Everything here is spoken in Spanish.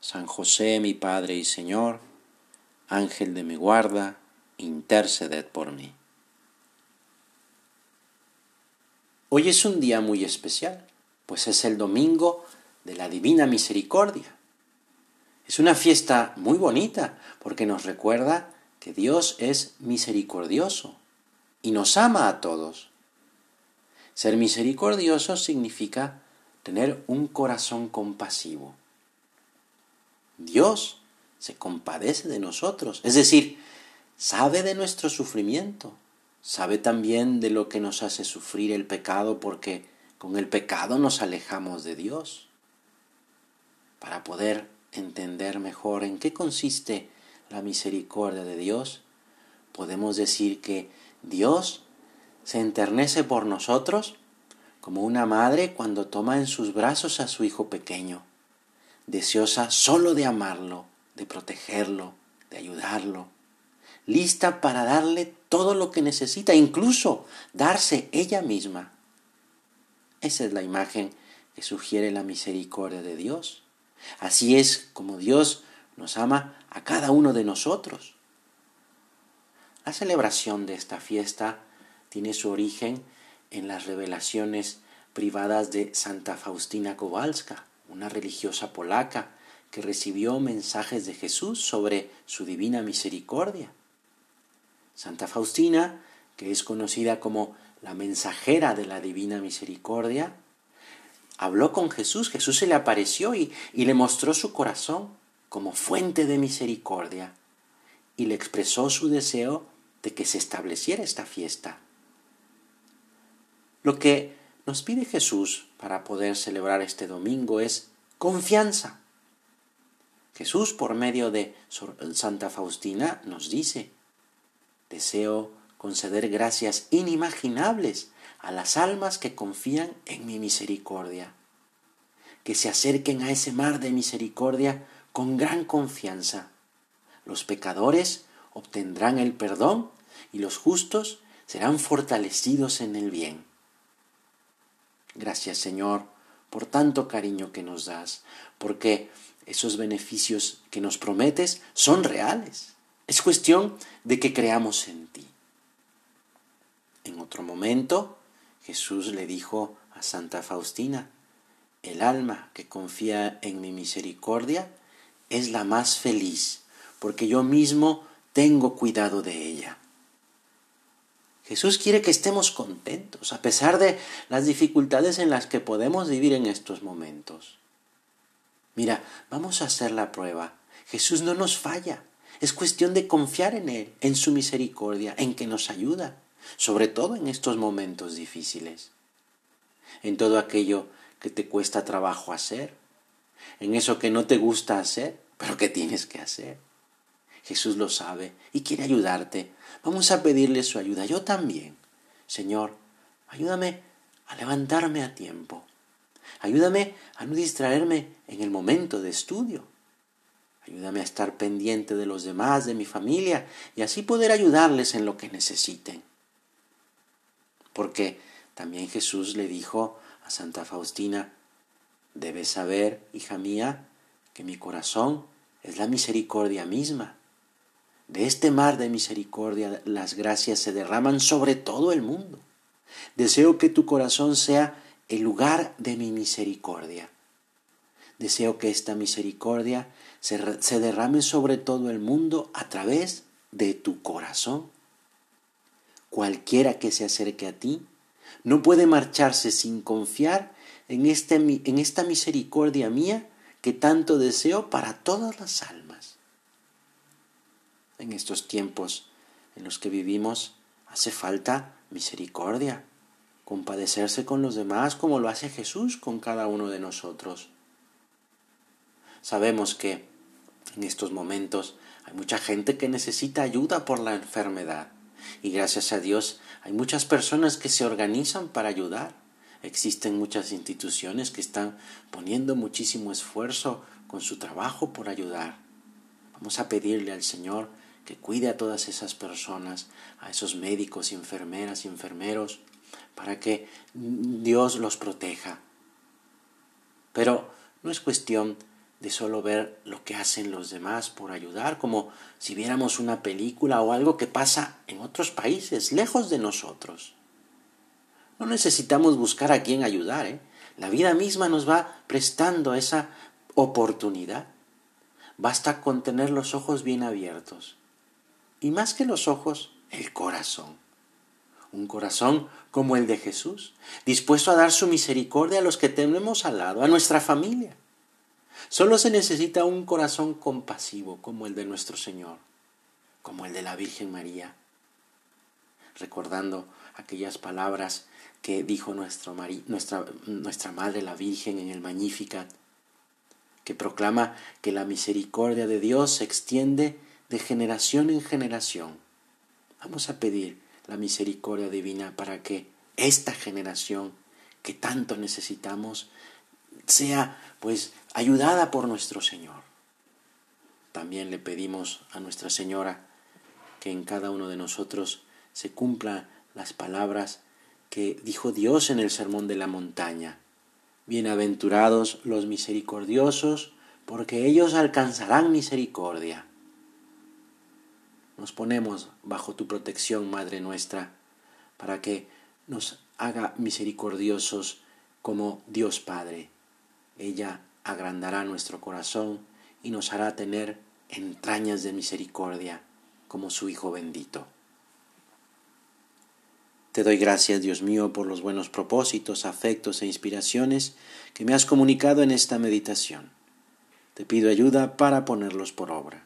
San José, mi Padre y Señor, Ángel de mi guarda, interceded por mí. Hoy es un día muy especial, pues es el domingo de la Divina Misericordia. Es una fiesta muy bonita porque nos recuerda que Dios es misericordioso y nos ama a todos. Ser misericordioso significa tener un corazón compasivo. Dios se compadece de nosotros, es decir, sabe de nuestro sufrimiento, sabe también de lo que nos hace sufrir el pecado porque con el pecado nos alejamos de Dios. Para poder entender mejor en qué consiste la misericordia de Dios, podemos decir que Dios se enternece por nosotros como una madre cuando toma en sus brazos a su hijo pequeño deseosa solo de amarlo, de protegerlo, de ayudarlo, lista para darle todo lo que necesita, incluso darse ella misma. Esa es la imagen que sugiere la misericordia de Dios. Así es como Dios nos ama a cada uno de nosotros. La celebración de esta fiesta tiene su origen en las revelaciones privadas de Santa Faustina Kowalska, una religiosa polaca que recibió mensajes de Jesús sobre su divina misericordia. Santa Faustina, que es conocida como la mensajera de la divina misericordia, habló con Jesús, Jesús se le apareció y, y le mostró su corazón como fuente de misericordia y le expresó su deseo de que se estableciera esta fiesta. Lo que nos pide Jesús para poder celebrar este domingo es confianza. Jesús, por medio de Santa Faustina, nos dice, deseo conceder gracias inimaginables a las almas que confían en mi misericordia, que se acerquen a ese mar de misericordia con gran confianza. Los pecadores obtendrán el perdón y los justos serán fortalecidos en el bien. Gracias Señor por tanto cariño que nos das, porque esos beneficios que nos prometes son reales. Es cuestión de que creamos en ti. En otro momento, Jesús le dijo a Santa Faustina, el alma que confía en mi misericordia es la más feliz, porque yo mismo tengo cuidado de ella. Jesús quiere que estemos contentos a pesar de las dificultades en las que podemos vivir en estos momentos. Mira, vamos a hacer la prueba. Jesús no nos falla. Es cuestión de confiar en Él, en su misericordia, en que nos ayuda, sobre todo en estos momentos difíciles. En todo aquello que te cuesta trabajo hacer, en eso que no te gusta hacer, pero que tienes que hacer. Jesús lo sabe y quiere ayudarte. Vamos a pedirle su ayuda. Yo también. Señor, ayúdame a levantarme a tiempo. Ayúdame a no distraerme en el momento de estudio. Ayúdame a estar pendiente de los demás, de mi familia, y así poder ayudarles en lo que necesiten. Porque también Jesús le dijo a Santa Faustina, debes saber, hija mía, que mi corazón es la misericordia misma. De este mar de misericordia las gracias se derraman sobre todo el mundo. Deseo que tu corazón sea el lugar de mi misericordia. Deseo que esta misericordia se, derrame sobre todo el mundo a través de tu corazón. Cualquiera que se acerque a ti no puede marcharse sin confiar en, este, en esta misericordia mía que tanto deseo para todas las almas en estos tiempos en los que vivimos, hace falta misericordia, compadecerse con los demás como lo hace Jesús con cada uno de nosotros. sabemos que en estos momentos hay mucha gente que necesita ayuda por la enfermedad y gracias a Dios hay muchas personas que se organizan para ayudar. Existen muchas instituciones que están poniendo muchísimo esfuerzo con su trabajo por ayudar. Vamos a pedirle al Señor que cuide a todas esas personas, a esos médicos, enfermeras enfermeros, para que Dios los proteja. Pero no es cuestión de solo ver lo que hacen los demás por ayudar, como si viéramos una película o algo que pasa en otros países, lejos de nosotros. No necesitamos buscar a quién ayudar, ¿eh? La vida misma nos va prestando esa oportunidad. Basta con tener los ojos bien abiertos. Y más que los ojos, el corazón. Un corazón como el de Jesús, dispuesto a dar su misericordia a los que tenemos al lado, a nuestra familia. Solo se necesita un corazón compasivo como el de nuestro Señor, como el de la Virgen María, recordando aquellas palabras que dijo nuestra, nuestra Madre la Virgen en el Magnificat, que proclama que la misericordia de Dios se extiende de generación en generación. Vamos a pedir la misericordia divina para que esta generación que tanto necesitamos sea pues ayudada por nuestro Señor. También le pedimos a Nuestra Señora que en cada uno de nosotros se cumplan las palabras que dijo Dios en el Sermón de la Montaña. Bienaventurados los misericordiosos, porque ellos alcanzarán misericordia. Nos ponemos bajo tu protección, Madre nuestra, para que nos haga misericordiosos como Dios Padre. Ella agrandará nuestro corazón y nos hará tener entrañas de misericordia como su Hijo bendito. Te doy gracias, Dios mío, por los buenos propósitos, afectos e inspiraciones que me has comunicado en esta meditación. Te pido ayuda para ponerlos por obra.